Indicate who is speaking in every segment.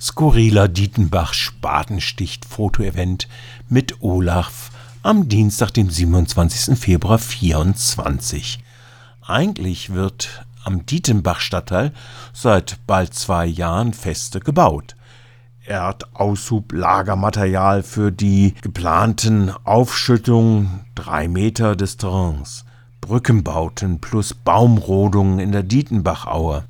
Speaker 1: Skurriler Dietenbach-Spatensticht-Fotoevent mit Olaf am Dienstag, dem 27. Februar 24. Eigentlich wird am Dietenbach-Stadtteil seit bald zwei Jahren feste gebaut. Erdaushub, Lagermaterial für die geplanten Aufschüttungen, drei Meter des Terrains, Brückenbauten plus Baumrodungen in der Dietenbachaue.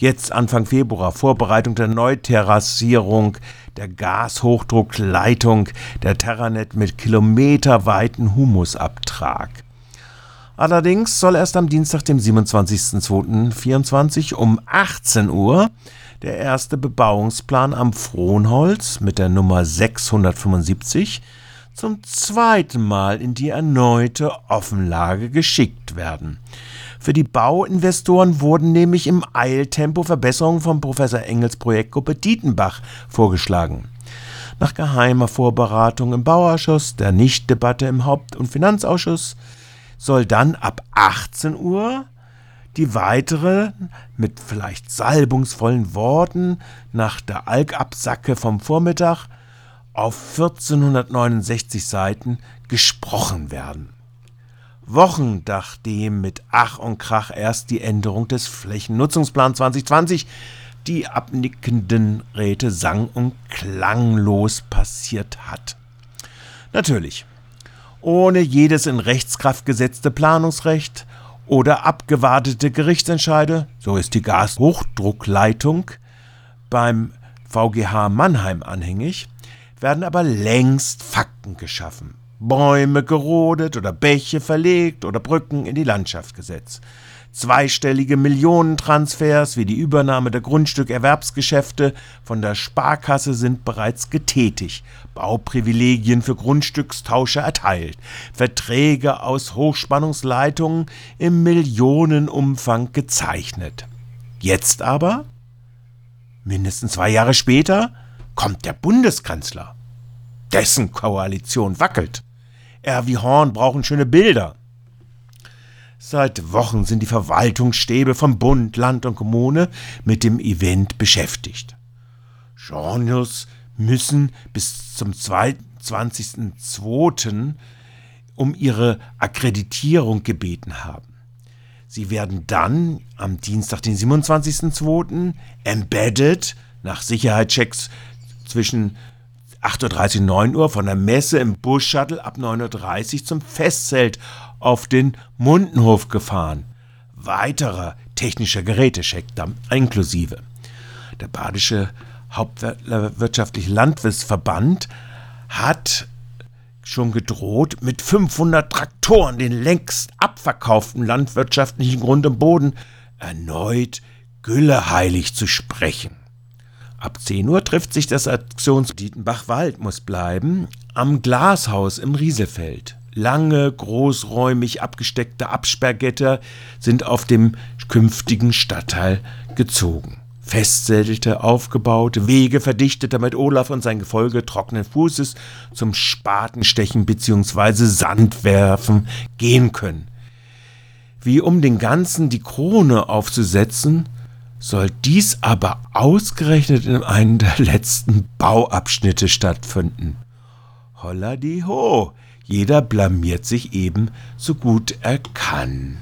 Speaker 1: Jetzt Anfang Februar Vorbereitung der Neuterrassierung der Gashochdruckleitung der Terranet mit kilometerweiten Humusabtrag. Allerdings soll erst am Dienstag, dem 27.02.24 um 18 Uhr der erste Bebauungsplan am Frohnholz mit der Nummer 675 zum zweiten Mal in die erneute Offenlage geschickt werden. Für die Bauinvestoren wurden nämlich im Eiltempo Verbesserungen von Professor Engels Projektgruppe Dietenbach vorgeschlagen. Nach geheimer Vorberatung im Bauausschuss, der Nichtdebatte im Haupt- und Finanzausschuss, soll dann ab 18 Uhr die weitere, mit vielleicht salbungsvollen Worten nach der Alkabsacke vom Vormittag auf 1469 Seiten gesprochen werden. Wochen nachdem mit Ach und Krach erst die Änderung des Flächennutzungsplans 2020 die abnickenden Räte sang- und klanglos passiert hat. Natürlich, ohne jedes in Rechtskraft gesetzte Planungsrecht oder abgewartete Gerichtsentscheide, so ist die Gashochdruckleitung beim VGH Mannheim anhängig, werden aber längst Fakten geschaffen. Bäume gerodet oder Bäche verlegt oder Brücken in die Landschaft gesetzt. Zweistellige Millionentransfers wie die Übernahme der Grundstückerwerbsgeschäfte von der Sparkasse sind bereits getätigt, Bauprivilegien für Grundstückstauscher erteilt, Verträge aus Hochspannungsleitungen im Millionenumfang gezeichnet. Jetzt aber, mindestens zwei Jahre später, kommt der Bundeskanzler. Dessen Koalition wackelt. Er wie Horn brauchen schöne Bilder. Seit Wochen sind die Verwaltungsstäbe von Bund, Land und Kommune mit dem Event beschäftigt. Genres müssen bis zum 22.02. um ihre Akkreditierung gebeten haben. Sie werden dann am Dienstag, den 27.02. embedded nach Sicherheitschecks zwischen 8.30 Uhr, 9 Uhr von der Messe im Bus-Shuttle ab 9.30 Uhr zum Festzelt auf den Mundenhof gefahren. Weiterer technischer Gerätecheck inklusive. Der Badische Hauptwirtschaftliche Landwirtsverband hat schon gedroht, mit 500 Traktoren den längst abverkauften landwirtschaftlichen Grund und Boden erneut gülleheilig zu sprechen. Ab 10 Uhr trifft sich das Aktions Dietenbach-Wald muss bleiben am Glashaus im Rieselfeld. Lange, großräumig abgesteckte Absperrgitter sind auf dem künftigen Stadtteil gezogen. Festzelte aufgebaut, Wege verdichtet, damit Olaf und sein Gefolge trockenen Fußes zum Spatenstechen bzw. Sandwerfen gehen können. Wie um den Ganzen die Krone aufzusetzen, soll dies aber ausgerechnet in einem der letzten Bauabschnitte stattfinden. Holla die ho, jeder blamiert sich eben so gut er kann.